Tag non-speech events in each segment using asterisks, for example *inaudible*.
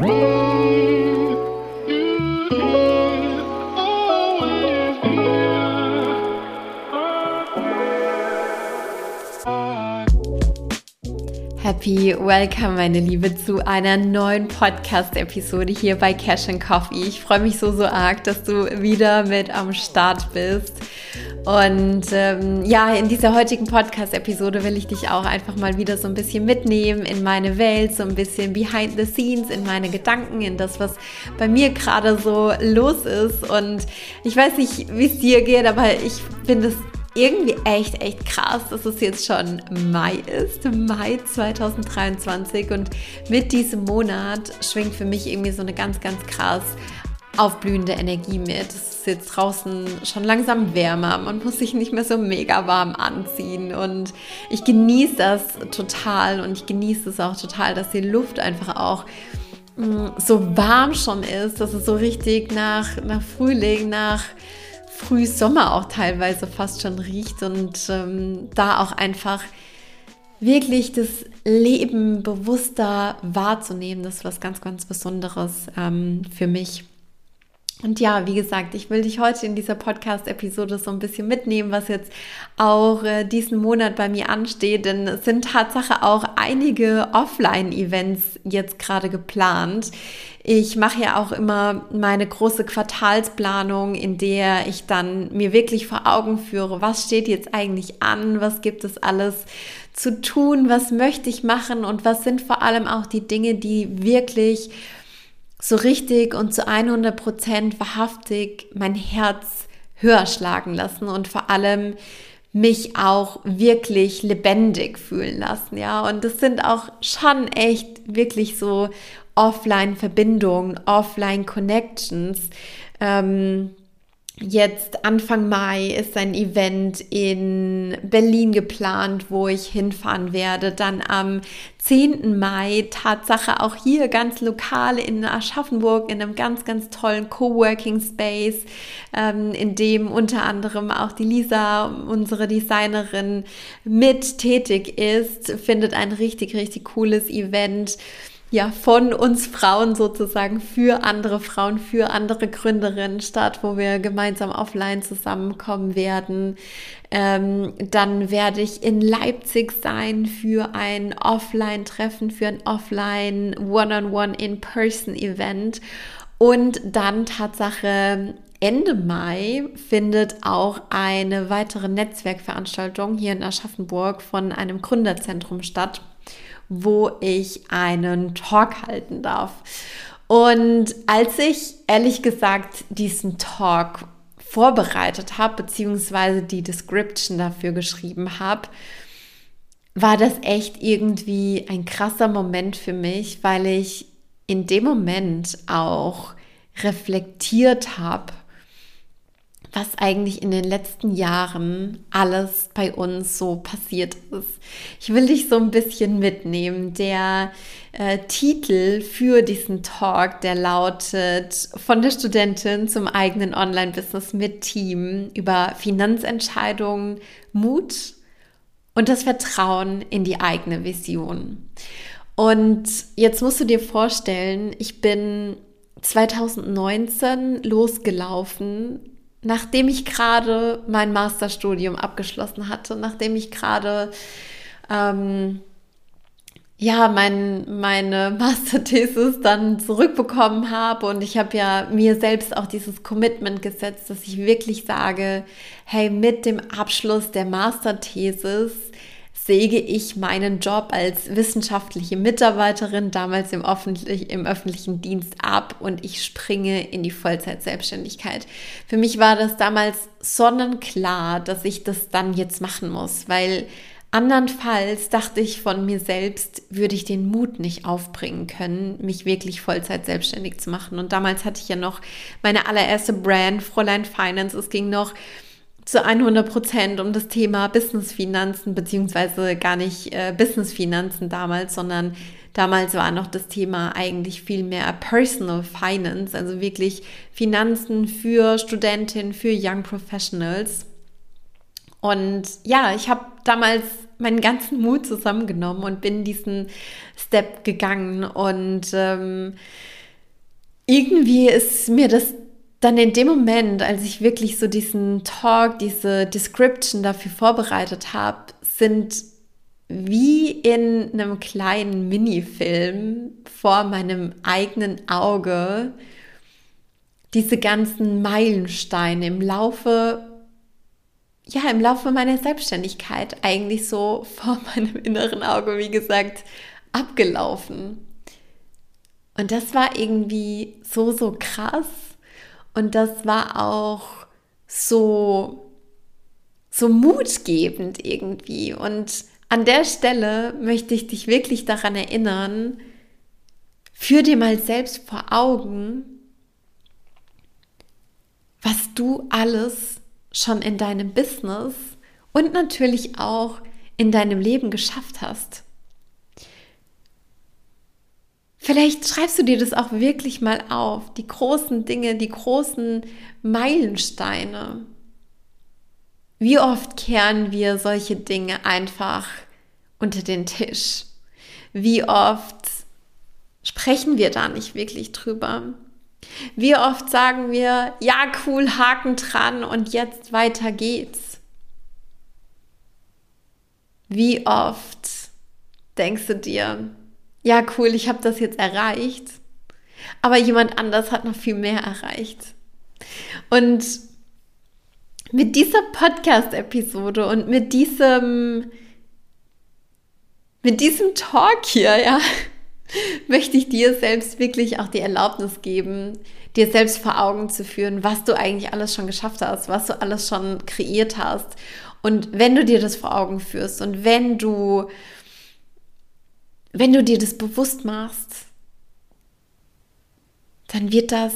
Happy Welcome, meine Liebe, zu einer neuen Podcast-Episode hier bei Cash and Coffee. Ich freue mich so, so arg, dass du wieder mit am Start bist. Und ähm, ja, in dieser heutigen Podcast-Episode will ich dich auch einfach mal wieder so ein bisschen mitnehmen in meine Welt, so ein bisschen behind the scenes, in meine Gedanken, in das, was bei mir gerade so los ist. Und ich weiß nicht, wie es dir geht, aber ich finde es irgendwie echt, echt krass, dass es jetzt schon Mai ist, Mai 2023 und mit diesem Monat schwingt für mich irgendwie so eine ganz, ganz krass aufblühende Energie mit. Es jetzt draußen schon langsam wärmer, man muss sich nicht mehr so mega warm anziehen. Und ich genieße das total. Und ich genieße es auch total, dass die Luft einfach auch mm, so warm schon ist, dass es so richtig nach, nach Frühling, nach Frühsommer auch teilweise fast schon riecht. Und ähm, da auch einfach wirklich das Leben bewusster wahrzunehmen, das ist was ganz, ganz Besonderes ähm, für mich. Und ja, wie gesagt, ich will dich heute in dieser Podcast-Episode so ein bisschen mitnehmen, was jetzt auch äh, diesen Monat bei mir ansteht, denn es sind Tatsache auch einige Offline-Events jetzt gerade geplant. Ich mache ja auch immer meine große Quartalsplanung, in der ich dann mir wirklich vor Augen führe, was steht jetzt eigentlich an, was gibt es alles zu tun, was möchte ich machen und was sind vor allem auch die Dinge, die wirklich so richtig und zu 100 Prozent wahrhaftig mein Herz höher schlagen lassen und vor allem mich auch wirklich lebendig fühlen lassen, ja. Und das sind auch schon echt wirklich so Offline-Verbindungen, Offline-Connections. Ähm, Jetzt Anfang Mai ist ein Event in Berlin geplant, wo ich hinfahren werde. Dann am 10. Mai, Tatsache auch hier ganz lokal in Aschaffenburg in einem ganz, ganz tollen Coworking Space, ähm, in dem unter anderem auch die Lisa, unsere Designerin, mit tätig ist, findet ein richtig, richtig cooles Event ja, von uns Frauen sozusagen für andere Frauen, für andere Gründerinnen statt, wo wir gemeinsam offline zusammenkommen werden. Ähm, dann werde ich in Leipzig sein für ein Offline-Treffen, für ein Offline One-on-One In-Person-Event. Und dann Tatsache Ende Mai findet auch eine weitere Netzwerkveranstaltung hier in Aschaffenburg von einem Gründerzentrum statt wo ich einen Talk halten darf. Und als ich ehrlich gesagt diesen Talk vorbereitet habe, beziehungsweise die Description dafür geschrieben habe, war das echt irgendwie ein krasser Moment für mich, weil ich in dem Moment auch reflektiert habe, was eigentlich in den letzten Jahren alles bei uns so passiert ist. Ich will dich so ein bisschen mitnehmen. Der äh, Titel für diesen Talk, der lautet Von der Studentin zum eigenen Online-Business mit Team über Finanzentscheidungen, Mut und das Vertrauen in die eigene Vision. Und jetzt musst du dir vorstellen, ich bin 2019 losgelaufen nachdem ich gerade mein Masterstudium abgeschlossen hatte, nachdem ich gerade ähm, ja mein, meine *laughs* Masterthesis dann zurückbekommen habe und ich habe ja mir selbst auch dieses Commitment gesetzt, dass ich wirklich sage, hey, mit dem Abschluss der Masterthesis säge ich meinen Job als wissenschaftliche Mitarbeiterin damals im, öffentlich, im öffentlichen Dienst ab und ich springe in die Vollzeitselbstständigkeit. Für mich war das damals sonnenklar, dass ich das dann jetzt machen muss, weil andernfalls dachte ich von mir selbst, würde ich den Mut nicht aufbringen können, mich wirklich Vollzeit selbstständig zu machen. Und damals hatte ich ja noch meine allererste Brand, Fräulein Finance. Es ging noch zu 100 Prozent um das Thema Businessfinanzen, beziehungsweise gar nicht äh, Businessfinanzen damals, sondern damals war noch das Thema eigentlich viel mehr Personal Finance, also wirklich Finanzen für Studentinnen, für Young Professionals. Und ja, ich habe damals meinen ganzen Mut zusammengenommen und bin diesen Step gegangen. Und ähm, irgendwie ist mir das dann in dem Moment, als ich wirklich so diesen Talk, diese Description dafür vorbereitet habe, sind wie in einem kleinen Minifilm vor meinem eigenen Auge diese ganzen Meilensteine im Laufe ja, im Laufe meiner Selbstständigkeit eigentlich so *laughs* vor meinem inneren Auge, wie gesagt, abgelaufen. Und das war irgendwie so, so krass. Und das war auch so, so mutgebend irgendwie. Und an der Stelle möchte ich dich wirklich daran erinnern, führ dir mal selbst vor Augen, was du alles schon in deinem Business und natürlich auch in deinem Leben geschafft hast. Vielleicht schreibst du dir das auch wirklich mal auf, die großen Dinge, die großen Meilensteine. Wie oft kehren wir solche Dinge einfach unter den Tisch? Wie oft sprechen wir da nicht wirklich drüber? Wie oft sagen wir, ja, cool, Haken dran und jetzt weiter geht's. Wie oft denkst du dir, ja, cool, ich habe das jetzt erreicht, aber jemand anders hat noch viel mehr erreicht. Und mit dieser Podcast-Episode und mit diesem, mit diesem Talk hier, ja, *laughs* möchte ich dir selbst wirklich auch die Erlaubnis geben, dir selbst vor Augen zu führen, was du eigentlich alles schon geschafft hast, was du alles schon kreiert hast. Und wenn du dir das vor Augen führst und wenn du, wenn du dir das bewusst machst, dann wird das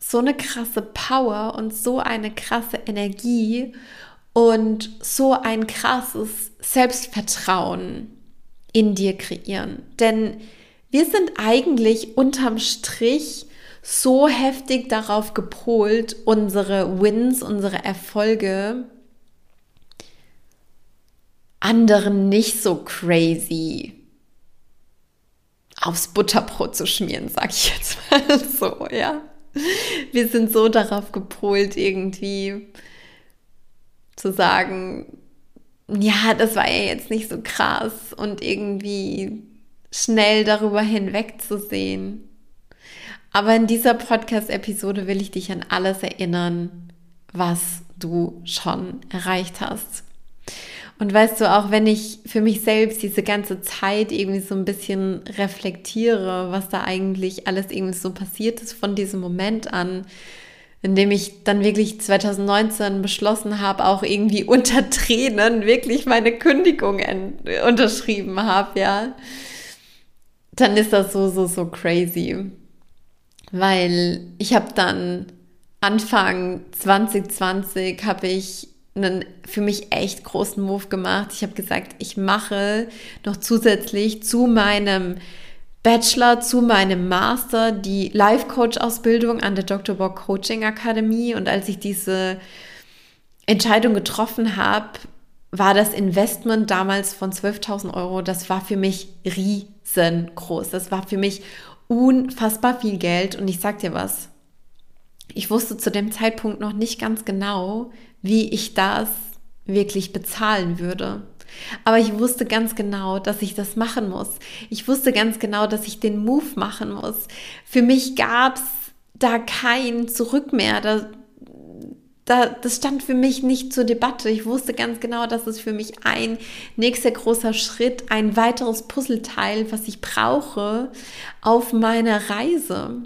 so eine krasse Power und so eine krasse Energie und so ein krasses Selbstvertrauen in dir kreieren. Denn wir sind eigentlich unterm Strich so heftig darauf gepolt, unsere Wins, unsere Erfolge anderen nicht so crazy aufs Butterbrot zu schmieren, sag ich jetzt mal *laughs* so, ja. Wir sind so darauf gepolt, irgendwie zu sagen, ja, das war ja jetzt nicht so krass und irgendwie schnell darüber hinwegzusehen. Aber in dieser Podcast-Episode will ich dich an alles erinnern, was du schon erreicht hast. Und weißt du, auch wenn ich für mich selbst diese ganze Zeit irgendwie so ein bisschen reflektiere, was da eigentlich alles irgendwie so passiert ist von diesem Moment an, in dem ich dann wirklich 2019 beschlossen habe, auch irgendwie unter Tränen wirklich meine Kündigung unterschrieben habe, ja dann ist das so, so, so crazy. Weil ich habe dann Anfang 2020 habe ich einen für mich echt großen Move gemacht. Ich habe gesagt, ich mache noch zusätzlich zu meinem Bachelor, zu meinem Master die Life Coach Ausbildung an der Dr. Bock Coaching Akademie. Und als ich diese Entscheidung getroffen habe, war das Investment damals von 12.000 Euro, das war für mich riesengroß. Das war für mich unfassbar viel Geld. Und ich sag dir was, ich wusste zu dem Zeitpunkt noch nicht ganz genau, wie ich das wirklich bezahlen würde. Aber ich wusste ganz genau, dass ich das machen muss. Ich wusste ganz genau, dass ich den Move machen muss. Für mich gab es da kein Zurück mehr. Da, da, das stand für mich nicht zur Debatte. Ich wusste ganz genau, dass es für mich ein nächster großer Schritt, ein weiteres Puzzleteil, was ich brauche auf meiner Reise.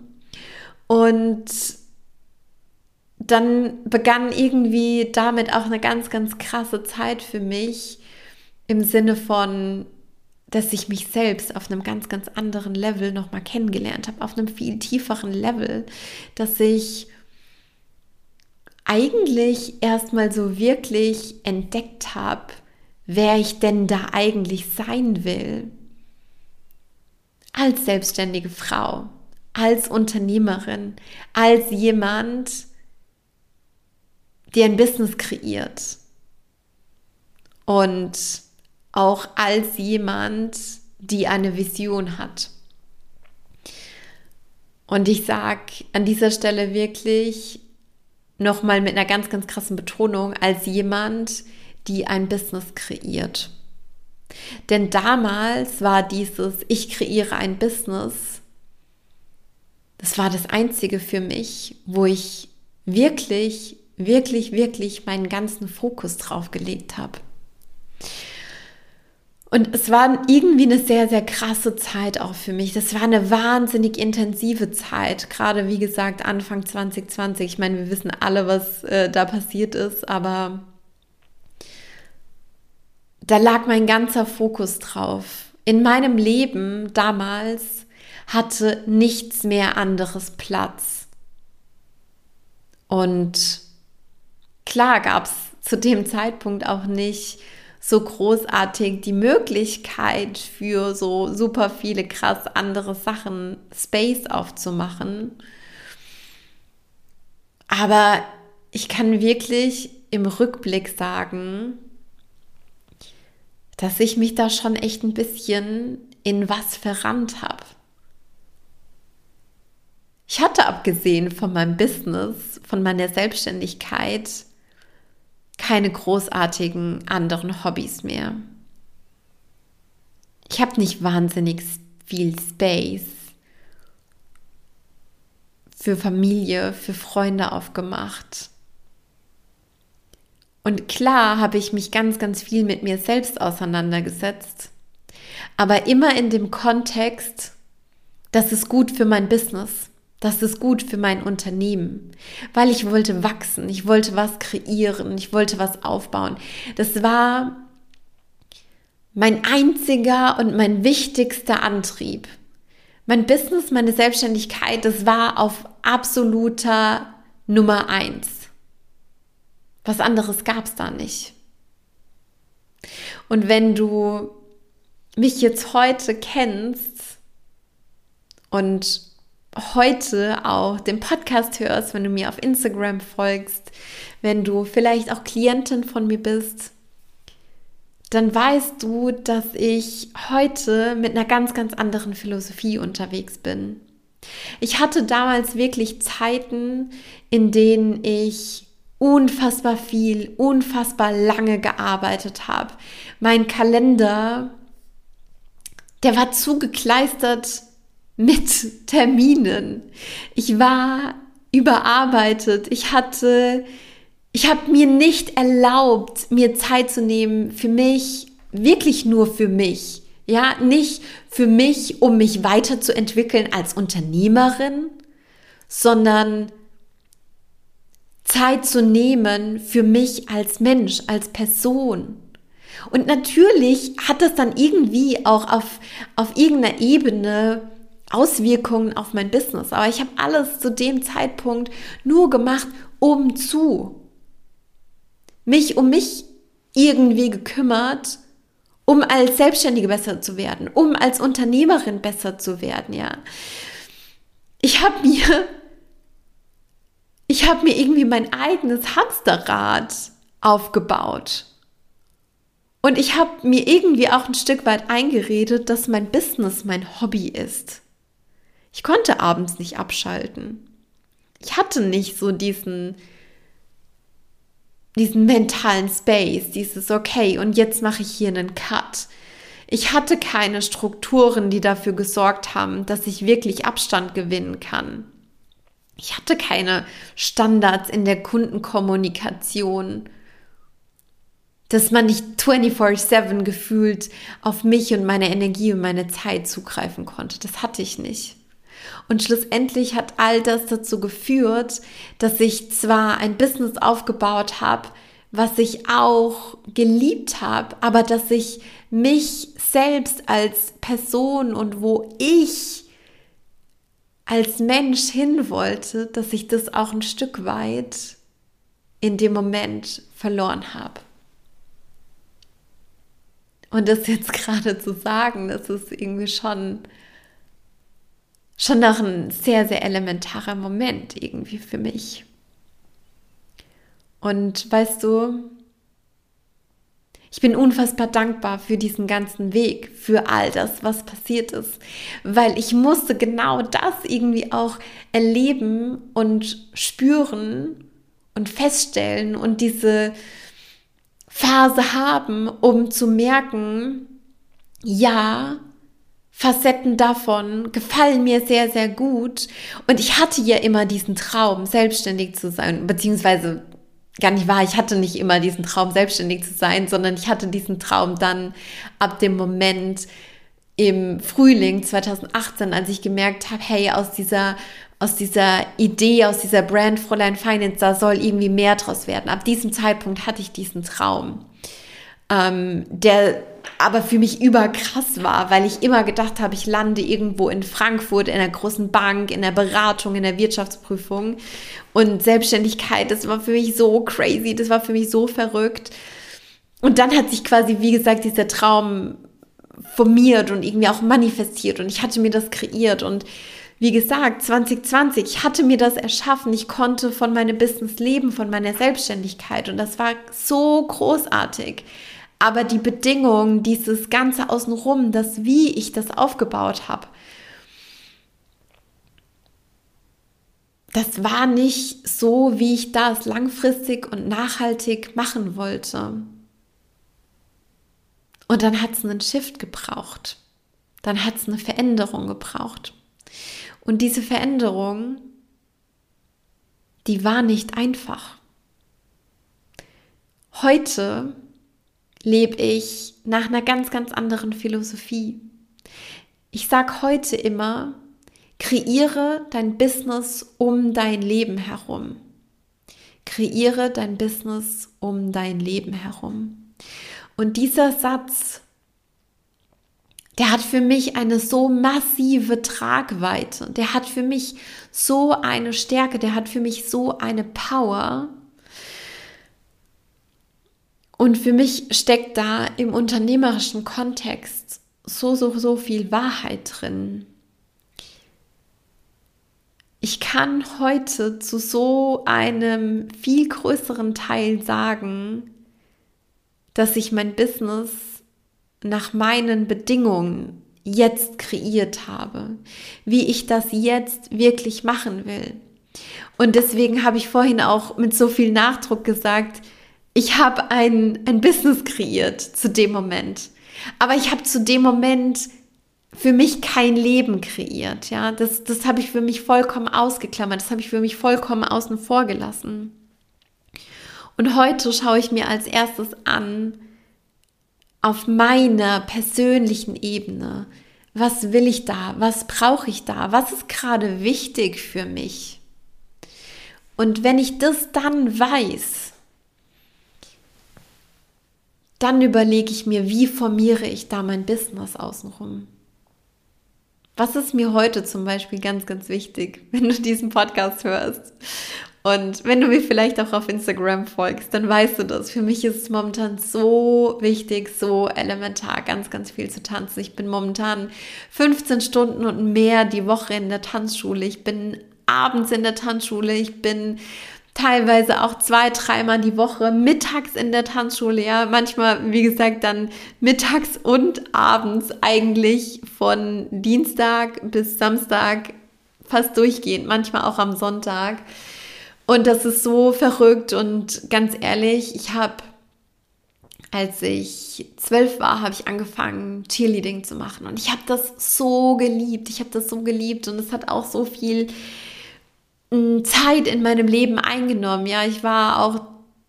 Und dann begann irgendwie damit auch eine ganz, ganz krasse Zeit für mich im Sinne von, dass ich mich selbst auf einem ganz, ganz anderen Level nochmal kennengelernt habe, auf einem viel tieferen Level, dass ich eigentlich erstmal so wirklich entdeckt habe, wer ich denn da eigentlich sein will. Als selbstständige Frau, als Unternehmerin, als jemand, die ein Business kreiert. und auch als jemand, die eine Vision hat. Und ich sage an dieser Stelle wirklich nochmal mit einer ganz, ganz krassen Betonung, als jemand, die ein Business kreiert. Denn damals war dieses Ich kreiere ein Business, das war das Einzige für mich, wo ich wirklich, wirklich, wirklich meinen ganzen Fokus drauf gelegt habe. Und es war irgendwie eine sehr, sehr krasse Zeit auch für mich. Das war eine wahnsinnig intensive Zeit. Gerade wie gesagt, Anfang 2020. Ich meine, wir wissen alle, was äh, da passiert ist, aber da lag mein ganzer Fokus drauf. In meinem Leben damals hatte nichts mehr anderes Platz. Und klar gab es zu dem Zeitpunkt auch nicht so großartig die Möglichkeit für so super viele krass andere Sachen Space aufzumachen. Aber ich kann wirklich im Rückblick sagen, dass ich mich da schon echt ein bisschen in was verrannt habe. Ich hatte abgesehen von meinem Business, von meiner Selbstständigkeit, keine großartigen anderen Hobbys mehr. Ich habe nicht wahnsinnig viel Space für Familie, für Freunde aufgemacht. Und klar habe ich mich ganz, ganz viel mit mir selbst auseinandergesetzt, aber immer in dem Kontext, das ist gut für mein Business. Das ist gut für mein Unternehmen, weil ich wollte wachsen, ich wollte was kreieren, ich wollte was aufbauen. Das war mein einziger und mein wichtigster Antrieb. Mein Business, meine Selbstständigkeit, das war auf absoluter Nummer eins. Was anderes gab es da nicht. Und wenn du mich jetzt heute kennst und heute auch den Podcast hörst, wenn du mir auf Instagram folgst, wenn du vielleicht auch Klientin von mir bist, dann weißt du, dass ich heute mit einer ganz, ganz anderen Philosophie unterwegs bin. Ich hatte damals wirklich Zeiten, in denen ich unfassbar viel, unfassbar lange gearbeitet habe. Mein Kalender, der war zugekleistert mit Terminen. Ich war überarbeitet. Ich hatte, ich habe mir nicht erlaubt, mir Zeit zu nehmen für mich, wirklich nur für mich. Ja, nicht für mich, um mich weiterzuentwickeln als Unternehmerin, sondern Zeit zu nehmen für mich als Mensch, als Person. Und natürlich hat das dann irgendwie auch auf, auf irgendeiner Ebene Auswirkungen auf mein Business. Aber ich habe alles zu dem Zeitpunkt nur gemacht, um zu. Mich um mich irgendwie gekümmert, um als Selbstständige besser zu werden, um als Unternehmerin besser zu werden, ja. Ich habe mir, ich habe mir irgendwie mein eigenes Hamsterrad aufgebaut. Und ich habe mir irgendwie auch ein Stück weit eingeredet, dass mein Business mein Hobby ist. Ich konnte abends nicht abschalten. Ich hatte nicht so diesen, diesen mentalen Space, dieses okay, und jetzt mache ich hier einen Cut. Ich hatte keine Strukturen, die dafür gesorgt haben, dass ich wirklich Abstand gewinnen kann. Ich hatte keine Standards in der Kundenkommunikation, dass man nicht 24/7 gefühlt auf mich und meine Energie und meine Zeit zugreifen konnte. Das hatte ich nicht. Und schlussendlich hat all das dazu geführt, dass ich zwar ein Business aufgebaut habe, was ich auch geliebt habe, aber dass ich mich selbst als Person und wo ich als Mensch hin wollte, dass ich das auch ein Stück weit in dem Moment verloren habe. Und das jetzt *laughs* gerade zu sagen, das ist irgendwie schon schon noch ein sehr, sehr elementarer Moment irgendwie für mich. Und weißt du, Ich bin unfassbar dankbar für diesen ganzen Weg, für all das, was passiert ist, weil ich musste genau das irgendwie auch erleben und spüren und feststellen und diese Phase haben, um zu merken, ja, Facetten davon gefallen mir sehr, sehr gut. Und ich hatte ja immer diesen Traum, selbstständig zu sein, beziehungsweise gar nicht wahr, ich hatte nicht immer diesen Traum, selbstständig zu sein, sondern ich hatte diesen Traum dann ab dem Moment im Frühling 2018, als ich gemerkt habe, hey, aus dieser, aus dieser Idee, aus dieser Brand Fräulein Finance, da soll irgendwie mehr draus werden. Ab diesem Zeitpunkt hatte ich diesen Traum, ähm, der aber für mich überkrass war, weil ich immer gedacht habe, ich lande irgendwo in Frankfurt in einer großen Bank, in der Beratung, in der Wirtschaftsprüfung. Und Selbstständigkeit, das war für mich so crazy, das war für mich so verrückt. Und dann hat sich quasi, wie gesagt, dieser Traum formiert und irgendwie auch manifestiert. Und ich hatte mir das kreiert. Und wie gesagt, 2020, ich hatte mir das erschaffen, ich konnte von meinem Business leben, von meiner Selbstständigkeit. Und das war so großartig. Aber die Bedingungen, dieses Ganze außenrum, das wie ich das aufgebaut habe, das war nicht so, wie ich das langfristig und nachhaltig machen wollte. Und dann hat es einen Shift gebraucht. Dann hat es eine Veränderung gebraucht. Und diese Veränderung, die war nicht einfach. Heute lebe ich nach einer ganz, ganz anderen Philosophie. Ich sage heute immer, kreiere dein Business um dein Leben herum. Kreiere dein Business um dein Leben herum. Und dieser Satz, der hat für mich eine so massive Tragweite, der hat für mich so eine Stärke, der hat für mich so eine Power, und für mich steckt da im unternehmerischen Kontext so, so, so viel Wahrheit drin. Ich kann heute zu so einem viel größeren Teil sagen, dass ich mein Business nach meinen Bedingungen jetzt kreiert habe, wie ich das jetzt wirklich machen will. Und deswegen habe ich vorhin auch mit so viel Nachdruck gesagt, ich habe ein, ein Business kreiert zu dem Moment. Aber ich habe zu dem Moment für mich kein Leben kreiert. Ja, das, das habe ich für mich vollkommen ausgeklammert. Das habe ich für mich vollkommen außen vor gelassen. Und heute schaue ich mir als erstes an, auf meiner persönlichen Ebene, was will ich da? Was brauche ich da? Was ist gerade wichtig für mich? Und wenn ich das dann weiß, dann überlege ich mir, wie formiere ich da mein Business außenrum. Was ist mir heute zum Beispiel ganz, ganz wichtig, *laughs* wenn du diesen Podcast hörst? Und wenn du mir vielleicht auch auf Instagram folgst, dann weißt du das. Für mich ist es momentan so wichtig, so elementar, ganz, ganz viel zu tanzen. Ich bin momentan 15 Stunden und mehr die Woche in der Tanzschule. Ich bin abends in der Tanzschule. Ich bin teilweise auch zwei, dreimal die Woche, mittags in der Tanzschule, ja, manchmal, wie gesagt, dann mittags und abends eigentlich von Dienstag bis Samstag fast durchgehend, manchmal auch am Sonntag. Und das ist so verrückt und ganz ehrlich, ich habe, als ich zwölf war, habe ich angefangen, Cheerleading zu machen. Und ich habe das so geliebt. Ich habe das so geliebt und es hat auch so viel Zeit in meinem Leben eingenommen. Ja, ich war auch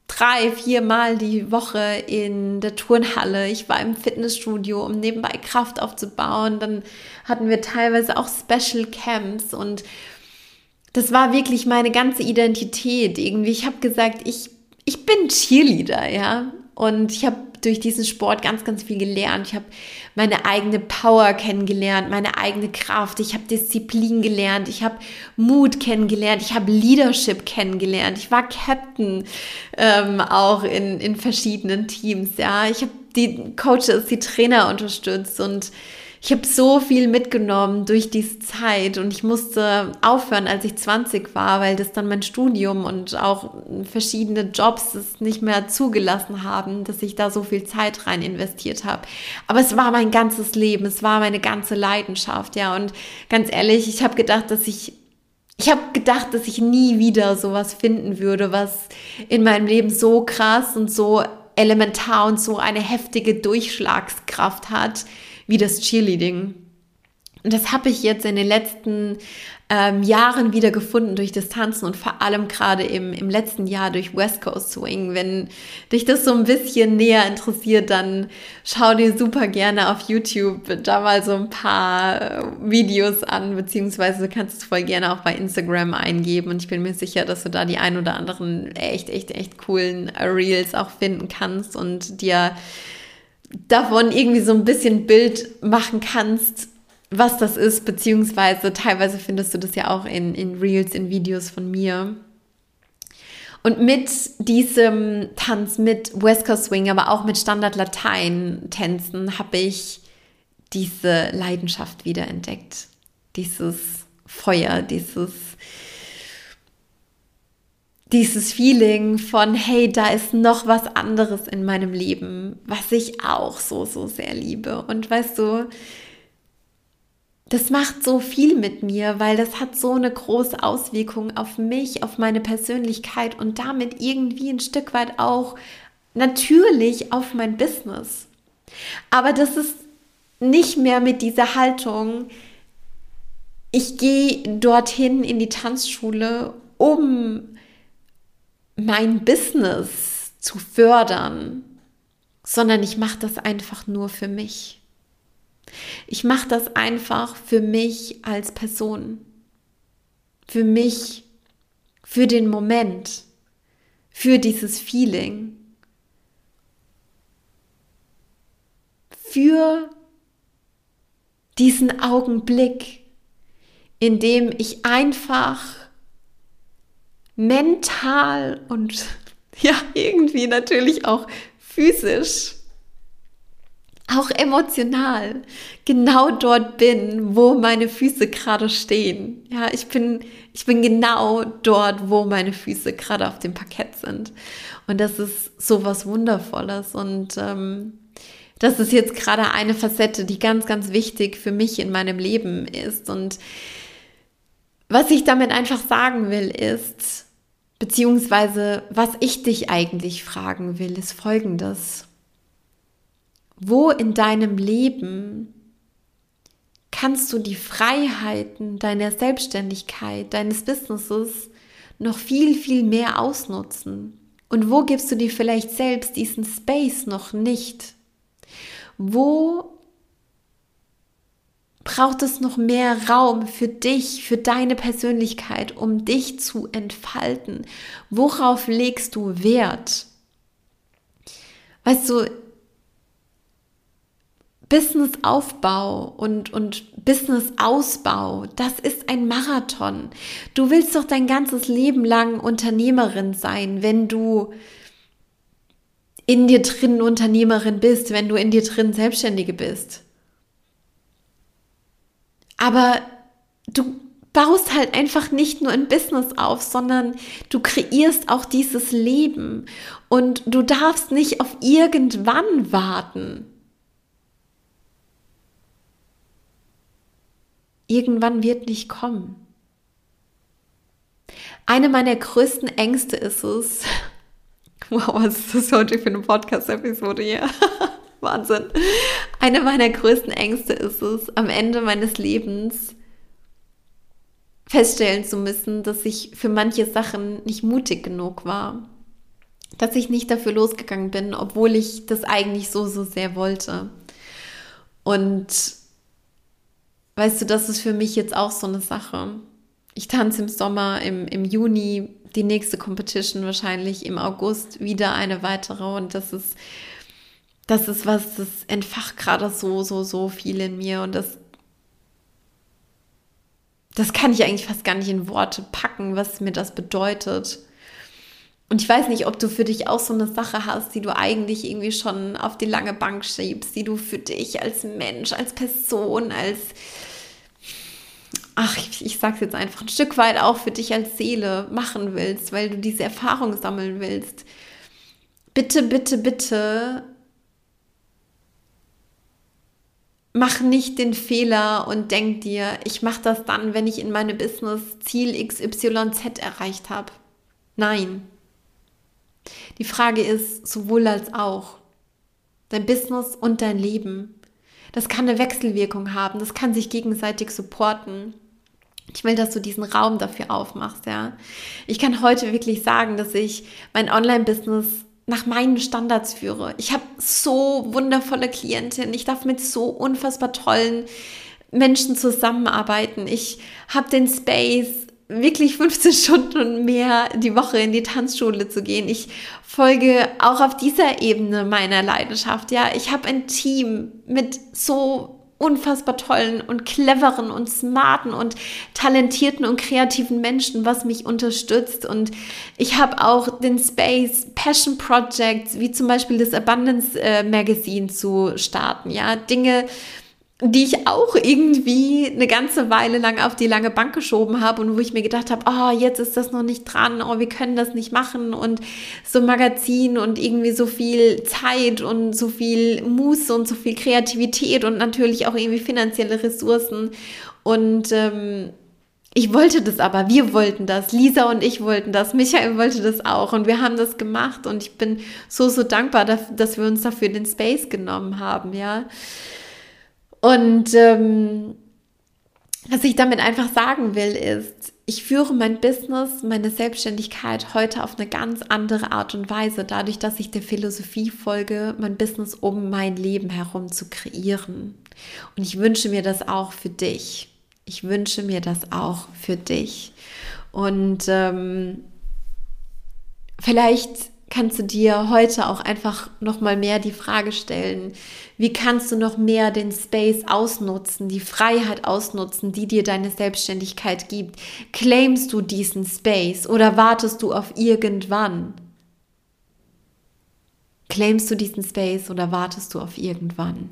drei, vier Mal die Woche in der Turnhalle. Ich war im Fitnessstudio, um nebenbei Kraft aufzubauen. Dann hatten wir teilweise auch Special Camps und das war wirklich meine ganze Identität irgendwie. Ich habe gesagt, ich, ich bin Cheerleader, ja. Und ich habe durch diesen Sport ganz, ganz viel gelernt. Ich habe meine eigene Power kennengelernt, meine eigene Kraft. Ich habe Disziplin gelernt. Ich habe Mut kennengelernt. Ich habe Leadership kennengelernt. Ich war Captain ähm, auch in, in verschiedenen Teams. Ja, ich habe die Coaches, die Trainer unterstützt und ich habe so viel mitgenommen durch diese Zeit und ich musste aufhören, als ich 20 war, weil das dann mein Studium und auch verschiedene Jobs es nicht mehr zugelassen haben, dass ich da so viel Zeit rein investiert habe. Aber es war mein ganzes Leben, es war meine ganze Leidenschaft, ja. Und ganz ehrlich, ich habe gedacht, dass ich ich habe gedacht, dass ich nie wieder sowas finden würde, was in meinem Leben so krass und so elementar und so eine heftige Durchschlagskraft hat wie das Cheerleading. Und das habe ich jetzt in den letzten ähm, Jahren wieder gefunden durch das Tanzen und vor allem gerade im, im letzten Jahr durch West Coast Swing. Wenn dich das so ein bisschen näher interessiert, dann schau dir super gerne auf YouTube da mal so ein paar äh, Videos an, beziehungsweise du kannst es voll gerne auch bei Instagram eingeben und ich bin mir sicher, dass du da die ein oder anderen echt, echt, echt coolen Reels auch finden kannst und dir davon irgendwie so ein bisschen Bild machen kannst, was das ist, beziehungsweise teilweise findest du das ja auch in, in Reels, in Videos von mir. Und mit diesem Tanz, mit West Coast Swing, aber auch mit Standard Latein Tänzen habe ich diese Leidenschaft wiederentdeckt. Dieses Feuer, dieses dieses Feeling von, hey, da ist noch was anderes in meinem Leben, was ich auch so, so sehr liebe. Und weißt du, das macht so viel mit mir, weil das hat so eine große Auswirkung auf mich, auf meine Persönlichkeit und damit irgendwie ein Stück weit auch natürlich auf mein Business. Aber das ist nicht mehr mit dieser Haltung, ich gehe dorthin in die Tanzschule, um mein Business zu fördern, sondern ich mache das einfach nur für mich. Ich mache das einfach für mich als Person, für mich, für den Moment, für dieses Feeling, für diesen Augenblick, in dem ich einfach mental und ja, irgendwie natürlich auch physisch, auch emotional genau dort bin, wo meine Füße gerade stehen. Ja, ich bin, ich bin genau dort, wo meine Füße gerade auf dem Parkett sind. Und das ist so was Wundervolles. Und ähm, das ist jetzt gerade eine Facette, die ganz, ganz wichtig für mich in meinem Leben ist. Und was ich damit einfach sagen will, ist, Beziehungsweise, was ich dich eigentlich fragen will, ist folgendes. Wo in deinem Leben kannst du die Freiheiten deiner Selbstständigkeit, deines Businesses noch viel, viel mehr ausnutzen? Und wo gibst du dir vielleicht selbst diesen Space noch nicht? Wo braucht es noch mehr Raum für dich, für deine Persönlichkeit, um dich zu entfalten? Worauf legst du Wert? Weißt du, Businessaufbau und, und Businessausbau, das ist ein Marathon. Du willst doch dein ganzes Leben lang Unternehmerin sein, wenn du in dir drin Unternehmerin bist, wenn du in dir drin Selbstständige bist. Aber du baust halt einfach nicht nur ein Business auf, sondern du kreierst auch dieses Leben und du darfst nicht auf irgendwann warten. Irgendwann wird nicht kommen. Eine meiner größten Ängste ist es, *laughs* wow, was ist das heute für eine Podcast-Episode hier? *laughs* Wahnsinn. Eine meiner größten Ängste ist es, am Ende meines Lebens feststellen zu müssen, dass ich für manche Sachen nicht mutig genug war. Dass ich nicht dafür losgegangen bin, obwohl ich das eigentlich so, so sehr wollte. Und weißt du, das ist für mich jetzt auch so eine Sache. Ich tanze im Sommer, im, im Juni die nächste Competition wahrscheinlich, im August wieder eine weitere. Und das ist das ist was, das entfacht gerade so, so, so viel in mir und das, das kann ich eigentlich fast gar nicht in Worte packen, was mir das bedeutet. Und ich weiß nicht, ob du für dich auch so eine Sache hast, die du eigentlich irgendwie schon auf die lange Bank schiebst, die du für dich als Mensch, als Person, als, ach, ich, ich sag's jetzt einfach ein Stück weit auch für dich als Seele machen willst, weil du diese Erfahrung sammeln willst. Bitte, bitte, bitte mach nicht den Fehler und denk dir, ich mache das dann, wenn ich in meinem Business Ziel XYZ erreicht habe. Nein. Die Frage ist sowohl als auch. Dein Business und dein Leben. Das kann eine Wechselwirkung haben, das kann sich gegenseitig supporten. Ich will, dass du diesen Raum dafür aufmachst, ja. Ich kann heute wirklich sagen, dass ich mein Online-Business nach meinen Standards führe. Ich habe so wundervolle Klientinnen. Ich darf mit so unfassbar tollen Menschen zusammenarbeiten. Ich habe den Space, wirklich *laughs* 15 Stunden und mehr die Woche in die Tanzschule zu gehen. Ich folge auch auf dieser Ebene meiner Leidenschaft. Ja, ich habe ein Team mit so unfassbar tollen und cleveren und smarten und talentierten und kreativen Menschen, was mich unterstützt. Und ich habe auch den Space Passion Projects, wie zum Beispiel das Abundance äh, Magazine zu starten. Ja, Dinge, die ich auch irgendwie eine ganze Weile lang auf die lange Bank geschoben habe und wo ich mir gedacht habe, oh, jetzt ist das noch nicht dran, oh, wir können das nicht machen und so Magazin und irgendwie so viel Zeit und so viel Muße und so viel Kreativität und natürlich auch irgendwie finanzielle Ressourcen und ähm, ich wollte das aber, wir wollten das, Lisa und ich wollten das, Michael wollte das auch und wir haben das gemacht und ich bin so, so dankbar, dass wir uns dafür den Space genommen haben, ja. Und ähm, was ich damit einfach sagen will, ist, ich führe mein Business, meine Selbstständigkeit heute auf eine ganz andere Art und Weise, dadurch, dass ich der Philosophie folge, mein Business um mein Leben herum zu kreieren. Und ich wünsche mir das auch für dich. Ich wünsche mir das auch für dich. Und ähm, vielleicht kannst du dir heute auch einfach noch mal mehr die Frage stellen, wie kannst du noch mehr den Space ausnutzen, die Freiheit ausnutzen, die dir deine Selbstständigkeit gibt? Claimst du diesen Space oder wartest du auf irgendwann? Claimst du diesen Space oder wartest du auf irgendwann?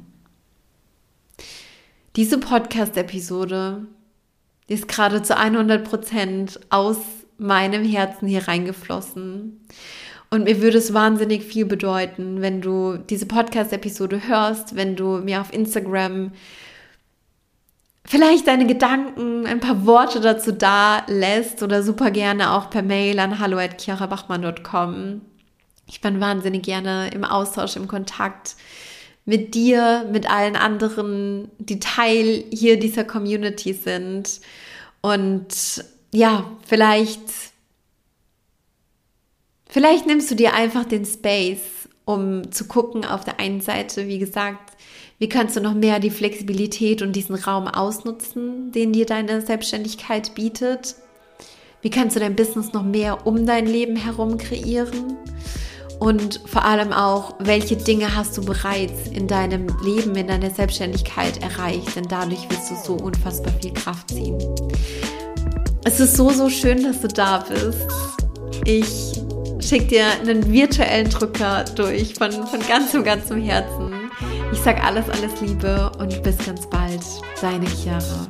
Diese Podcast-Episode ist gerade zu 100 Prozent aus meinem Herzen hier reingeflossen. Und mir würde es wahnsinnig viel bedeuten, wenn du diese Podcast-Episode hörst, wenn du mir auf Instagram vielleicht deine Gedanken, ein paar Worte dazu da lässt oder super gerne auch per Mail an hallo@kirabachmann.com. Ich bin wahnsinnig gerne im Austausch, im Kontakt mit dir, mit allen anderen, die Teil hier dieser Community sind. Und ja, vielleicht Vielleicht nimmst du dir einfach den Space, um zu gucken auf der einen Seite, wie gesagt, wie kannst du noch mehr die Flexibilität und diesen Raum ausnutzen, den dir deine Selbstständigkeit bietet? Wie kannst du dein Business noch mehr um dein Leben herum kreieren? Und vor allem auch, welche Dinge hast du bereits in deinem Leben, in deiner Selbstständigkeit erreicht? Denn dadurch wirst du so unfassbar viel Kraft ziehen. Es ist so, so schön, dass du da bist. Ich schicke dir einen virtuellen Drücker durch von, von ganzem, ganzem Herzen. Ich sag alles, alles Liebe und bis ganz bald. Deine Chiara.